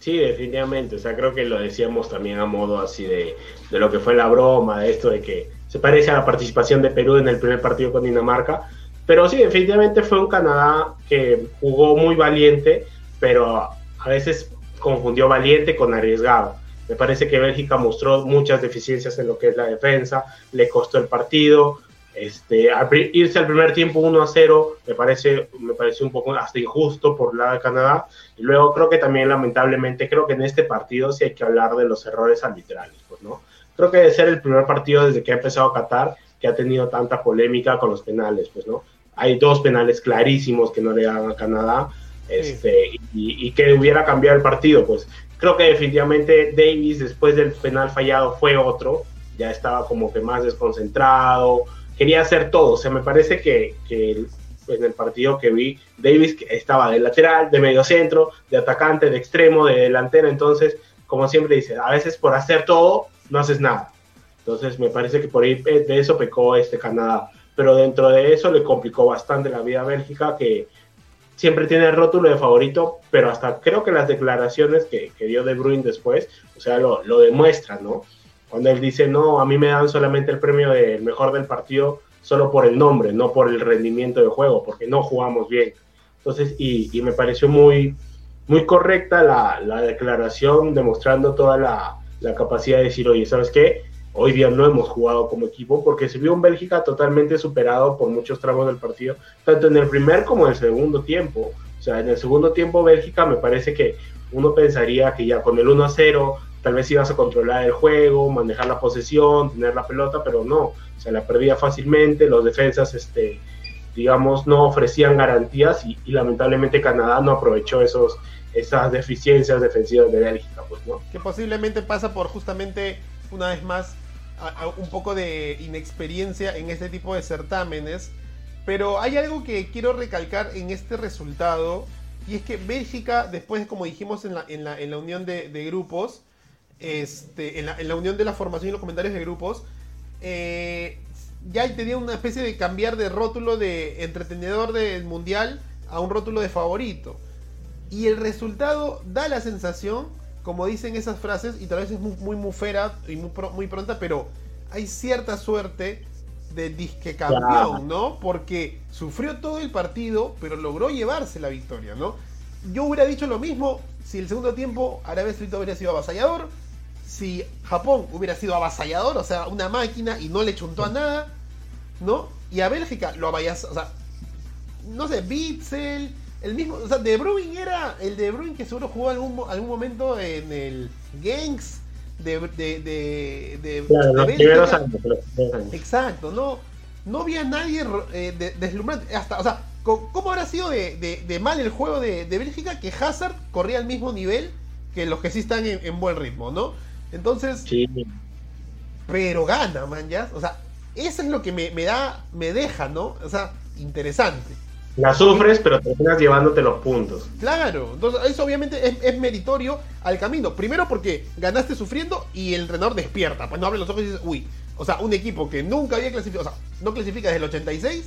C: Sí, definitivamente. O sea, creo que lo decíamos también a modo así de, de lo que fue la broma, de esto de que se parece a la participación de Perú en el primer partido con Dinamarca. Pero sí, definitivamente fue un Canadá que jugó muy valiente, pero a veces confundió valiente con arriesgado. Me parece que Bélgica mostró muchas deficiencias en lo que es la defensa, le costó el partido, este, irse al primer tiempo 1 a 0 me parece, me parece un poco hasta injusto por la de Canadá. Y luego creo que también, lamentablemente, creo que en este partido sí hay que hablar de los errores arbitrales, pues, ¿no? Creo que debe ser el primer partido desde que ha empezado Qatar que ha tenido tanta polémica con los penales, pues, ¿no? Hay dos penales clarísimos que no le dan a Canadá, este, y, y, que hubiera cambiado el partido, pues. Creo que definitivamente Davis, después del penal fallado, fue otro, ya estaba como que más desconcentrado, quería hacer todo. O sea, me parece que, en el partido que vi, Davis estaba de lateral, de medio centro, de atacante, de extremo, de delantero. Entonces, como siempre dice, a veces por hacer todo no haces nada. Entonces, me parece que por ahí eh, de eso pecó este Canadá. Pero dentro de eso le complicó bastante la vida a Bélgica, que siempre tiene el rótulo de favorito, pero hasta creo que las declaraciones que, dio De Bruyne después, o sea, lo, lo demuestran, ¿no? cuando él dice, no, a mí me dan solamente el premio del mejor del partido solo por el nombre, no por el rendimiento de juego, porque no jugamos bien. Entonces, y, me pareció muy, muy correcta la, la declaración, demostrando toda la, la, capacidad de decir, oye, ¿sabes qué? Hoy día no hemos jugado como equipo porque se vio un Bélgica totalmente superado por muchos tramos del partido, tanto en el primer como en el segundo tiempo. O sea, en el segundo tiempo Bélgica me parece que uno pensaría que ya con el 1 a 0 tal vez ibas a controlar el juego, manejar la posesión, tener la pelota, pero no, se la perdía fácilmente, los defensas, este, digamos, no ofrecían garantías y, lamentablemente Canadá no aprovechó esos, esas deficiencias defensivas de Bélgica, pues, ¿no?
A: Que posiblemente pasa por justamente, una vez más, un poco de inexperiencia en este tipo de certámenes, pero hay algo que quiero recalcar en este resultado, y es que Bélgica, después, como dijimos en la, en en la unión de, de grupos, este, en, la, unión de la formación y los comentarios de grupos, eh, ya tenía una especie de cambiar de rótulo de entretenedor del mundial a un rótulo de favorito. Y el resultado da la sensación, como dicen esas frases, y tal vez es muy, muy mufera y muy, muy pronta, pero hay cierta suerte de disque campeón, ¿no? Porque sufrió todo el partido, pero logró llevarse la victoria, ¿no? Yo hubiera dicho lo mismo si el segundo tiempo Arabia Saudita hubiera sido avasallador si Japón hubiera sido avasallador, o sea, una máquina y no le chuntó a nada, ¿no? Y a Bélgica lo abayas, o sea, no sé, Bitzel, el mismo, o sea, De Bruyne era el De Bruyne que seguro jugó algún, algún momento en el Genks de, de, de, de,
C: Claro,
A: de
C: los primeros años. los primeros años.
A: Exacto, no, no había nadie eh, de- deslumbrante. Hasta, o sea, ¿cómo habrá sido de, mal el juego de, de Bélgica que Hazard corría al mismo nivel que los que sí están en, en buen ritmo, ¿no? Entonces,
C: Sí,
A: pero gana, man, ya. O sea, eso es lo que me, me da, me deja, ¿no? O sea, interesante.
C: La sufres, pero terminas llevándote los puntos.
A: Claro, entonces eso obviamente es, meritorio al camino. Primero porque ganaste sufriendo y el entrenador despierta. Pues no abre los ojos y dices, uy, o sea, un equipo que nunca había clasificado, o sea, no clasifica desde el 86,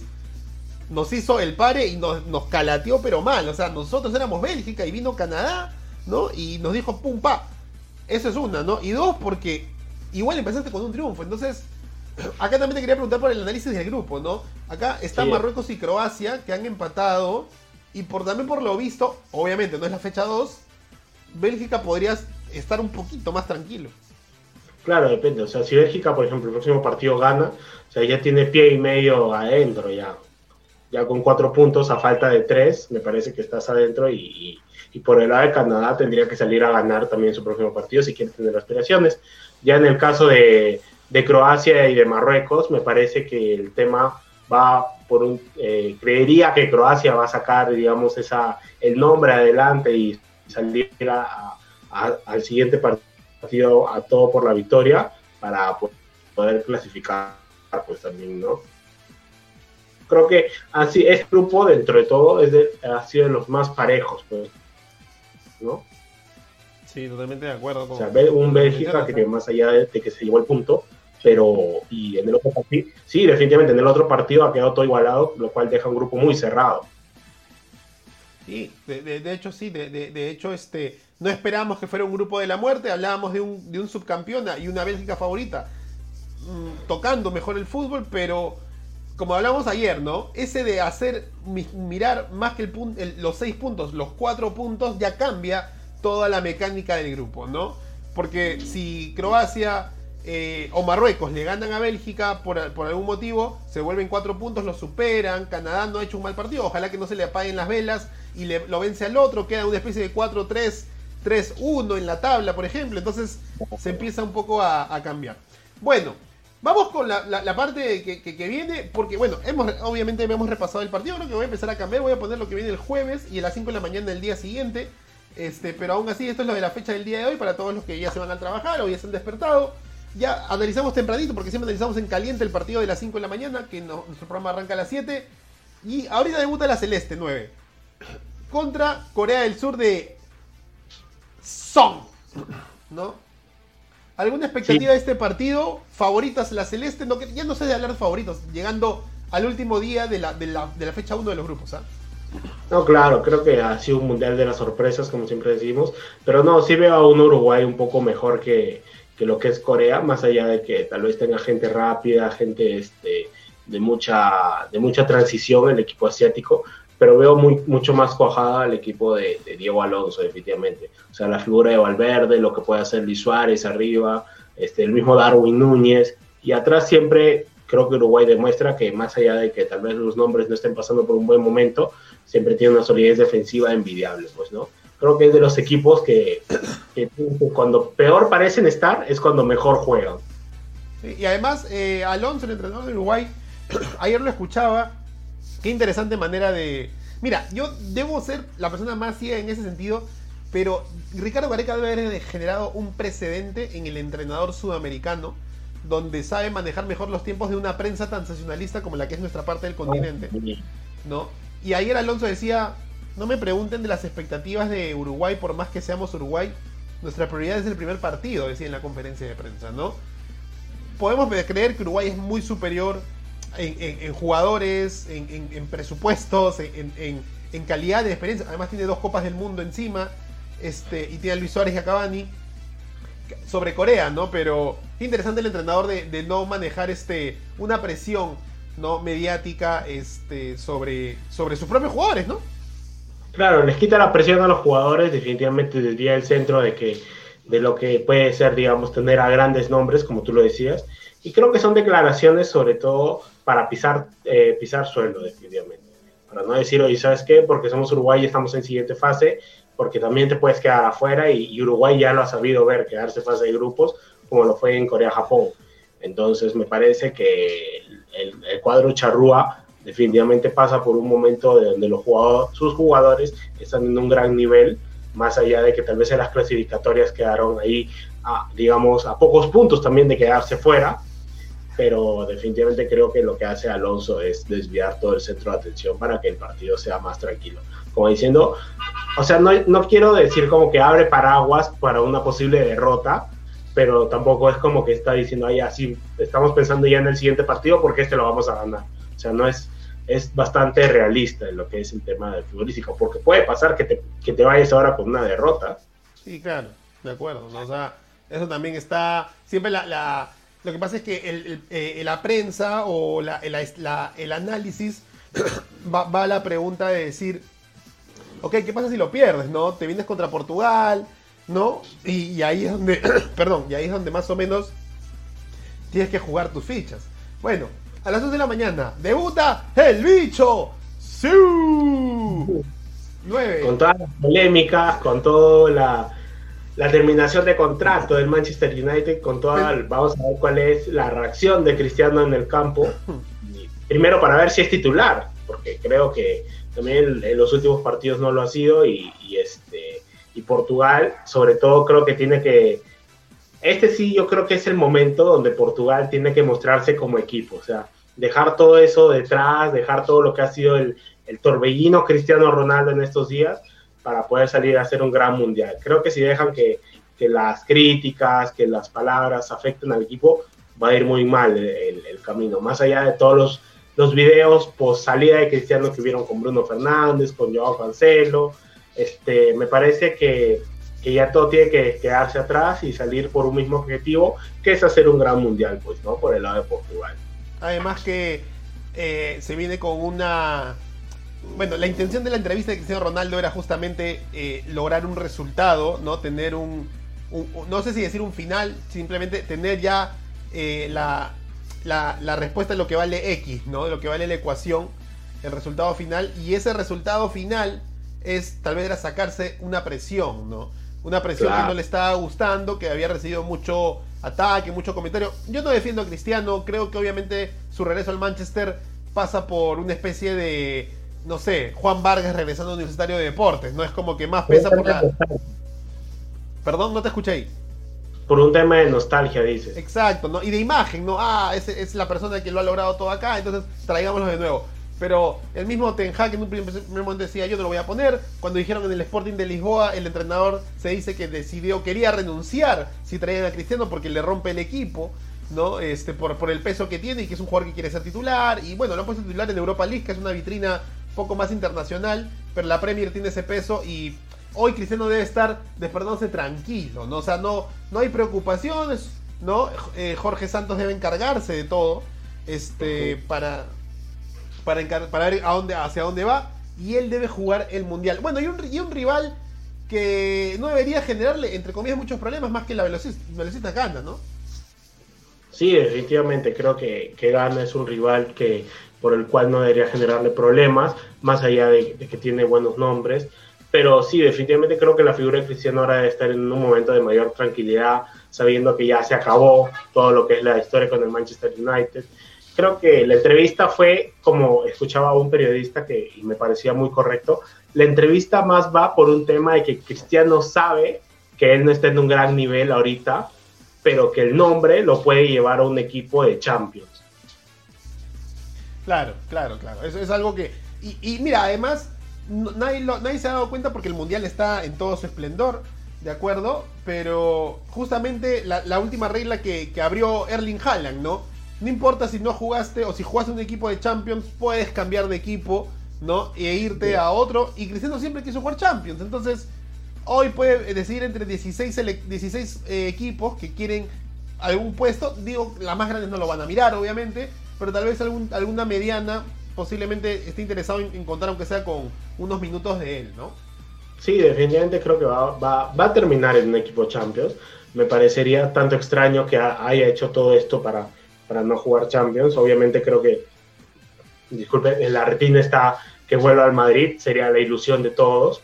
A: nos hizo el pare y nos, nos calateó pero mal. O sea, nosotros éramos Bélgica y vino Canadá, ¿no? Y nos dijo, pum, pa. Eso es una, ¿no? Y dos, porque igual empezaste con un triunfo. Entonces, acá también te quería preguntar por el análisis del grupo, ¿no? Acá están
C: Sí.
A: Marruecos y Croacia, que han empatado. Y por también por lo visto, obviamente no es la fecha 2, Bélgica podría estar un poquito más tranquilo.
C: Claro, depende. O sea, si Bélgica, por ejemplo, el próximo partido gana, o sea, ya tiene pie y medio adentro ya. Ya con cuatro puntos a falta de tres, me parece que estás adentro y- y por el lado de Canadá tendría que salir a ganar también su próximo partido si quiere tener aspiraciones. Ya en el caso de, de Croacia y de Marruecos, me parece que el tema va por un... eh, creería que Croacia va a sacar, digamos, esa, el nombre adelante y salir a- a- al siguiente partido a todo por la victoria para po- poder clasificar, pues también, ¿no? Creo que así este grupo dentro de todo es de- ha sido de los más parejos, pues, ¿no?
A: Sí, totalmente de acuerdo.
C: O sea, un Bélgica que más allá de, de que se llevó el punto, pero y en el otro partido, sí, definitivamente en el otro partido ha quedado todo igualado, lo cual deja un grupo muy cerrado.
A: Sí, de, de- hecho sí, de, de- hecho este, no esperábamos que fuera un grupo de la muerte, hablábamos de un, de un subcampeona y una Bélgica favorita, mm, tocando mejor el fútbol, pero como hablamos ayer, ¿no? Ese de hacer, mi- mirar más que el- los seis puntos, los cuatro puntos, ya cambia toda la mecánica del grupo, ¿no? Porque si Croacia eh, o Marruecos le ganan a Bélgica por, por algún motivo, se vuelven cuatro puntos, lo superan, Canadá no ha hecho un mal partido, ojalá que no se le apaguen las velas y le, lo vence al otro, queda una especie de 4-3, 3-1 en la tabla, por ejemplo, entonces se empieza un poco a, cambiar. Bueno, vamos con la, la- parte que, que- que viene, porque bueno, hemos, obviamente hemos repasado el partido, creo que voy a empezar a cambiar, voy a poner lo que viene el jueves y a las 5 de la mañana del día siguiente. Este, pero aún así, esto es lo de la fecha del día de hoy para todos los que ya se van a trabajar o ya se han despertado. Ya analizamos tempranito, porque siempre analizamos en caliente el partido de las 5 de la mañana, que no- nuestro programa arranca a las 7. Y ahorita debuta la Celeste 9. Contra Corea del Sur de Son. ¿No? ¿Alguna expectativa
C: Sí.
A: de este partido? ¿Favoritas la Celeste? No, ya no sé de hablar de favoritos, llegando al último día de la, de la, de la fecha 1 de los grupos. ¿ah?
C: No, claro, creo que ha sido un mundial de las sorpresas, como siempre decimos, pero no, sí veo a un Uruguay un poco mejor que, que lo que es Corea, más allá de que tal vez tenga gente rápida, gente este, de, mucha, de mucha transición el equipo asiático, pero veo muy, mucho más cuajada al equipo de, Diego Alonso, definitivamente. O sea, la figura de Valverde, lo que puede hacer Luis Suárez arriba, este, el mismo Darwin Núñez, y atrás siempre creo que Uruguay demuestra que más allá de que tal vez los nombres no estén pasando por un buen momento, siempre tiene una solidez defensiva envidiable, pues, ¿no? Creo que es de los equipos que, que cuando peor parecen estar es cuando mejor juegan.
A: Y además, eh, Alonso, el entrenador de Uruguay, ayer lo escuchaba. Qué interesante manera de. Mira, yo debo ser la persona más ciega en ese sentido, pero Ricardo Gareca debe haber generado un precedente en el entrenador sudamericano, donde sabe manejar mejor los tiempos de una prensa tan sensacionalista como la que es nuestra parte del continente. ¿no? Y ayer Alonso decía, no me pregunten de las expectativas de Uruguay por más que seamos Uruguay, nuestra prioridad es el primer partido, decía en la conferencia de prensa, ¿no? Podemos creer que Uruguay es muy superior en, jugadores, en, presupuestos, en, calidad de experiencia. Además tiene dos copas del mundo encima, este, y tiene a Luis Suárez y a Cavani sobre Corea, ¿no? Pero interesante el entrenador de, de no manejar este una presión no mediática este sobre sobre sus propios jugadores, ¿no?
C: Claro, les quita la presión a los jugadores, definitivamente desvía el centro de que de lo que puede ser, digamos, tener a grandes nombres, como tú lo decías. Y creo que son declaraciones sobre todo para pisar, eh, pisar suelo, definitivamente. Para no decir, oye, ¿sabes qué? Porque somos Uruguay y estamos en siguiente fase, porque también te puedes quedar afuera y, Uruguay ya lo ha sabido ver, quedarse fase de grupos, como lo fue en Corea-Japón. Entonces me parece que el, el, cuadro charrúa definitivamente pasa por un momento de donde los jugadores, sus jugadores están en un gran nivel más allá de que tal vez en las clasificatorias quedaron ahí, digamos, a pocos puntos también de quedarse fuera, pero definitivamente creo que lo que hace Alonso es desviar todo el centro de atención para que el partido sea más tranquilo. Como diciendo, o sea, no, no quiero decir como que abre paraguas para una posible derrota, pero tampoco es como que está diciendo, ahí así, estamos pensando ya en el siguiente partido porque este lo vamos a ganar. O sea, no es, es bastante realista en lo que es el tema del futbolístico, porque puede pasar que te, que te vayas ahora con una derrota.
A: Sí, claro, de acuerdo. O sea, eso también está. Siempre la. lo que pasa es que el, eh, la prensa o el análisis va, va, a la pregunta de decir: Ok, ¿qué pasa si lo pierdes? ¿No? Te vienes contra Portugal, ¿no? Y, y ahí es donde. perdón, y ahí es donde más o menos tienes que jugar tus fichas. Bueno, a las 2 de la mañana. Debuta el bicho. ¡Sí!
C: 9. Con todas las polémicas, con toda la, la, terminación de contrato del Manchester United, con toda. vamos a ver cuál es la reacción de Cristiano en el campo. Primero para ver si es titular, porque creo que también en los últimos partidos no lo ha sido y, y este y Portugal, sobre todo, creo que tiene que este sí yo creo que es el momento donde Portugal tiene que mostrarse como equipo, o sea, dejar todo eso detrás, dejar todo lo que ha sido el, torbellino Cristiano Ronaldo en estos días para poder salir a hacer un gran mundial. Creo que si dejan que, las críticas, que las palabras afecten al equipo, va a ir muy mal el, camino. Más allá de todos los, videos post salida de Cristiano que vieron con Bruno Fernández, con Joao Cancelo, este, me parece que, que, ya todo tiene que quedarse atrás y salir por un mismo objetivo, que es hacer un gran mundial, pues, ¿no? Por el lado de Portugal.
A: Además que eh, se viene con una... Bueno, la intención de la entrevista de Cristiano Ronaldo era justamente eh, lograr un resultado, ¿no? Tener un, No sé si decir un final, simplemente tener ya eh, la, la, respuesta de lo que vale X, ¿no? De lo que vale la ecuación, el resultado final. Y ese resultado final es tal vez era sacarse una presión, ¿no? Una presión que no le estaba gustando, que había recibido mucho ataque, mucho comentario. Yo no defiendo a Cristiano, creo que obviamente su regreso al Manchester pasa por una especie de, no sé, Juan Vargas regresando al Universitario de Deportes, no es como que más pesa por la... Perdón, no te escuché ahí.
C: Por un tema de nostalgia, dices.
A: Exacto, ¿no? Y de imagen, ¿no? Ah, es, es la persona que lo ha logrado todo acá, entonces traigámoslo de nuevo. Pero el mismo Ten Hag en un primer momento decía yo no lo voy a poner. Cuando dijeron en el Sporting de Lisboa, el entrenador se dice que decidió, quería renunciar si traían a Cristiano porque le rompe el equipo, ¿no? Este, por, por el peso que tiene y que es un jugador que quiere ser titular. Y bueno, lo han puesto titular en Europa League, que es una vitrina un poco más internacional, pero la Premier tiene ese peso y hoy Cristiano debe estar despertándose tranquilo, ¿no? O sea, no, no hay preocupaciones, ¿no? Eh, Jorge Santos debe encargarse de todo este, para, para, ver a dónde, hacia dónde va. Y él debe jugar el mundial. Bueno, y un, y rival que no debería generarle, entre comillas, muchos problemas más que la velocista, Gana, ¿no?
C: Sí, definitivamente creo que, Gana es un rival que por el cual no debería generarle problemas, más allá de, que tiene buenos nombres. Pero sí, definitivamente creo que la figura de Cristiano ahora debe estar en un momento de mayor tranquilidad, sabiendo que ya se acabó todo lo que es la historia con el Manchester United creo que la entrevista fue, como escuchaba a un periodista que y me parecía muy correcto, la entrevista más va por un tema de que Cristiano sabe que él no está en un gran nivel ahorita, pero que el nombre lo puede llevar a un equipo de Champions.
A: Claro, claro, claro. Eso es algo que... Y, mira, además, nadie, nadie se ha dado cuenta porque el Mundial está en todo su esplendor, ¿de acuerdo? Pero justamente la, última regla que, que abrió Erling Haaland, ¿no? No importa si no jugaste o si jugaste un equipo de Champions, puedes cambiar de equipo, ¿no? E irte a otro. Y Cristiano siempre quiso jugar Champions. Entonces, hoy puede decidir entre 16, 16 eh, equipos que quieren algún puesto. Digo, las más grandes no lo van a mirar, obviamente. Pero tal vez algún, alguna mediana posiblemente esté interesado en, encontrar, aunque sea con unos minutos de él, ¿no?
C: Sí, definitivamente creo que va, va, va a terminar en un equipo Champions. Me parecería tanto extraño que haya hecho todo esto para, para no jugar Champions. Obviamente creo que, disculpe, la retina está que vuelva al Madrid, sería la ilusión de todos,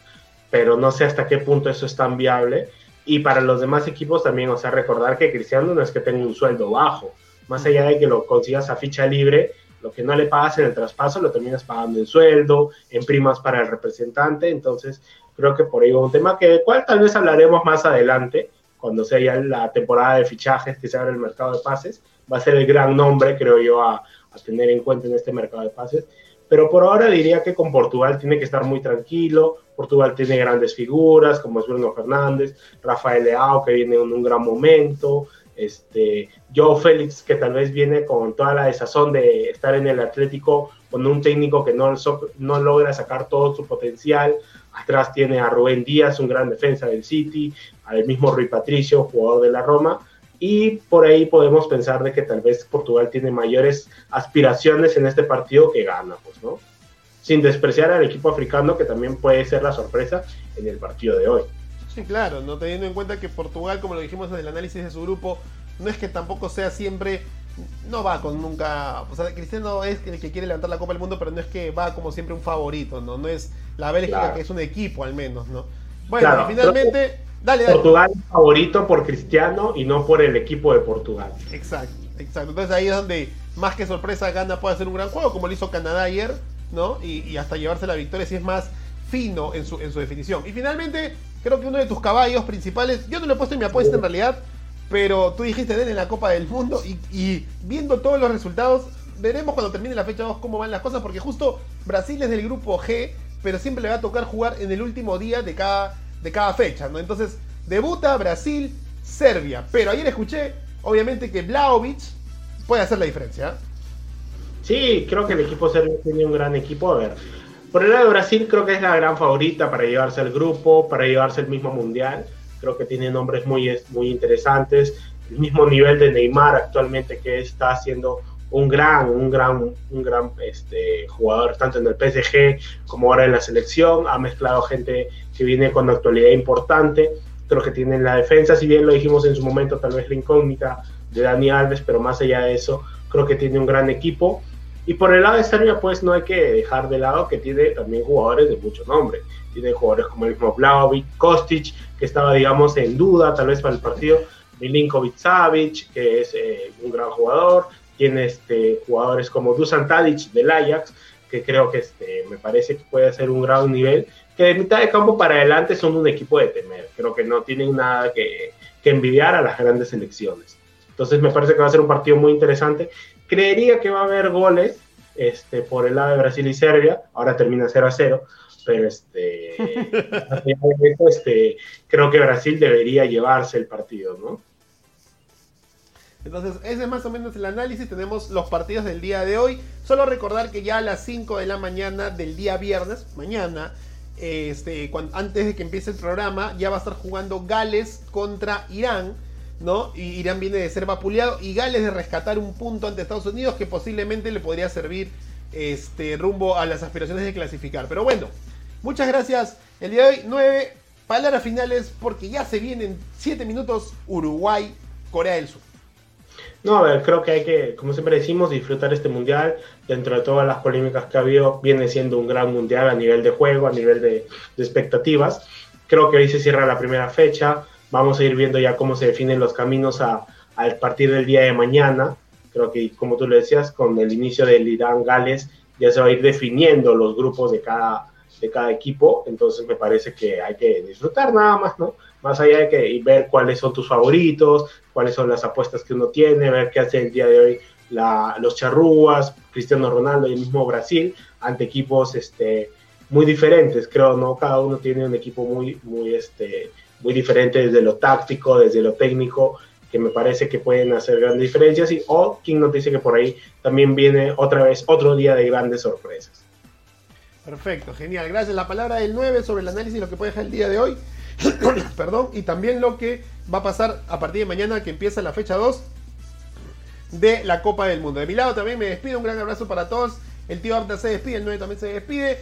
C: pero no sé hasta qué punto eso es tan viable. Y para los demás equipos también, o sea, recordar que Cristiano no es que tenga un sueldo bajo, más allá de que lo consigas a ficha libre, lo que no le pagas en el traspaso lo terminas pagando en sueldo, en primas para el representante, entonces creo que por ahí va un tema que cual tal vez hablaremos más adelante, cuando sea ya la temporada de fichajes que se abre el mercado de pases, va a ser el gran nombre, creo yo, a, a tener en cuenta en este mercado de pases. Pero por ahora diría que con Portugal tiene que estar muy tranquilo. Portugal tiene grandes figuras como es Bruno Fernández, Rafael Leao, que viene en un gran momento, este, Joe Félix, que tal vez viene con toda la desazón de estar en el Atlético con un técnico que no, no logra sacar todo su potencial. Atrás tiene a Rubén Díaz, un gran defensa del City, al mismo Rui Patricio, jugador de la Roma y por ahí podemos pensar de que tal vez Portugal tiene mayores aspiraciones en este partido que gana, pues, ¿no? Sin despreciar al equipo africano que también puede ser la sorpresa en el partido de hoy.
A: Sí, claro, no teniendo en cuenta que Portugal, como lo dijimos en el análisis de su grupo, no es que tampoco sea siempre, no va con nunca, o sea, Cristiano es el que quiere levantar la Copa del Mundo, pero no es que va como siempre un favorito, ¿no? No es la Bélgica que es un equipo al menos, ¿no? Bueno, finalmente... Dale,
C: Portugal favorito por Cristiano y no por el equipo de Portugal.
A: Exacto, exacto. Entonces ahí es donde más que sorpresa gana puede hacer un gran juego, como lo hizo Canadá ayer, ¿no? Y, hasta llevarse la victoria si es más fino en su, en su definición. Y finalmente, creo que uno de tus caballos principales, yo no lo he puesto en mi apuesta en realidad, pero tú dijiste de en la Copa del Mundo y, viendo todos los resultados, veremos cuando termine la fecha 2 cómo van las cosas, porque justo Brasil es del grupo G, pero siempre le va a tocar jugar en el último día de cada de cada fecha, ¿no? Entonces, debuta Brasil, Serbia. Pero ayer escuché, obviamente, que Blaovic puede hacer la diferencia. ¿eh?
C: Sí, creo que el equipo serbio tiene un gran equipo. A ver, por el lado de Brasil, creo que es la gran favorita para llevarse al grupo, para llevarse el mismo mundial. Creo que tiene nombres muy, muy interesantes. El mismo nivel de Neymar actualmente que está haciendo un gran, un gran, un gran este, jugador, tanto en el PSG como ahora en la selección. Ha mezclado gente que viene con actualidad importante. Creo que tiene la defensa, si bien lo dijimos en su momento, tal vez la incógnita de Dani Alves, pero más allá de eso, creo que tiene un gran equipo. Y por el lado de Serbia, pues no hay que dejar de lado que tiene también jugadores de mucho nombre. Tiene jugadores como el mismo Vlaovic, Kostic, que estaba, digamos, en duda tal vez para el partido, Milinkovic Savic, que es eh, un gran jugador, tiene este, jugadores como Dusan Tadic del Ajax, que creo que este, me parece que puede ser un gran nivel, que de mitad de campo para adelante son un equipo de temer, creo que no tienen nada que, que envidiar a las grandes selecciones. Entonces me parece que va a ser un partido muy interesante. Creería que va a haber goles este, por el lado de Brasil y Serbia, ahora termina 0 a 0, pero este, este, creo que Brasil debería llevarse el partido, ¿no?
A: Entonces, ese es más o menos el análisis. Tenemos los partidos del día de hoy. Solo recordar que ya a las 5 de la mañana del día viernes, mañana, este, antes de que empiece el programa, ya va a estar jugando Gales contra Irán. ¿no? Y Irán viene de ser vapuleado y Gales de rescatar un punto ante Estados Unidos que posiblemente le podría servir este, rumbo a las aspiraciones de clasificar. Pero bueno, muchas gracias. El día de hoy, 9 palabras finales porque ya se vienen 7 minutos Uruguay, Corea del Sur.
C: No, a ver, creo que hay que, como siempre decimos, disfrutar este mundial. Dentro de todas las polémicas que ha habido, viene siendo un gran mundial a nivel de juego, a nivel de, expectativas. Creo que hoy se cierra la primera fecha. Vamos a ir viendo ya cómo se definen los caminos a, partir del día de mañana. Creo que, como tú lo decías, con el inicio del Irán-Gales, ya se va a ir definiendo los grupos de cada, de cada equipo. Entonces, me parece que hay que disfrutar nada más, ¿no? Más allá de que ver cuáles son tus favoritos, cuáles son las apuestas que uno tiene, ver qué hace el día de hoy los charrúas, Cristiano Ronaldo y el mismo Brasil ante equipos este, muy diferentes, creo, ¿no? Cada uno tiene un equipo muy, muy, este, muy diferente desde lo táctico, desde lo técnico, que me parece que pueden hacer grandes diferencias. Y o quien nos dice que por ahí también viene otra vez otro día de grandes sorpresas.
A: Perfecto, genial. Gracias. La palabra del 9 sobre el análisis, lo que puede dejar el día de hoy. Perdón. Y también lo que va a pasar a partir de mañana que empieza la fecha 2 de la Copa del Mundo. De mi lado también me despido, un gran abrazo para todos. El tío Abda se despide, el 9 también se despide.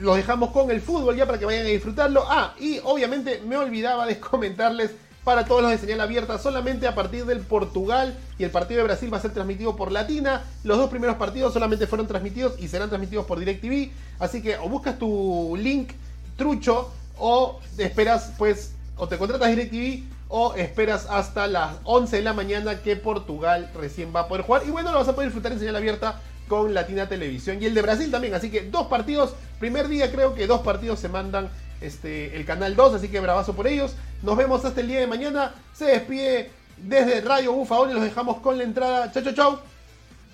A: los dejamos con el fútbol ya para que vayan a disfrutarlo. Ah, y obviamente me olvidaba de comentarles para todos los de señal abierta, solamente a partir del Portugal y el partido de Brasil va a ser transmitido por Latina. Los dos primeros partidos solamente fueron transmitidos y serán transmitidos por DirecTV. Así que o buscas tu link trucho o esperas pues o te contratas DirecTV o esperas hasta las 11 de la mañana que Portugal recién va a poder jugar. Y bueno, lo vas a poder disfrutar en señal abierta con Latina Televisión. Y el de Brasil también. Así que dos partidos. Primer día creo que dos partidos se mandan este, el canal 2. Así que bravazo por ellos. Nos vemos hasta el día de mañana. Se despide desde Radio Bufa y los dejamos con la entrada. Chau, chau, chau.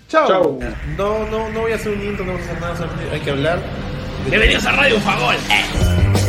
A: Chau.
C: Chau.
D: No, no, no voy a hacer un intro, no voy a hacer nada, hay que hablar.
B: Bienvenidos a Radio. Eh.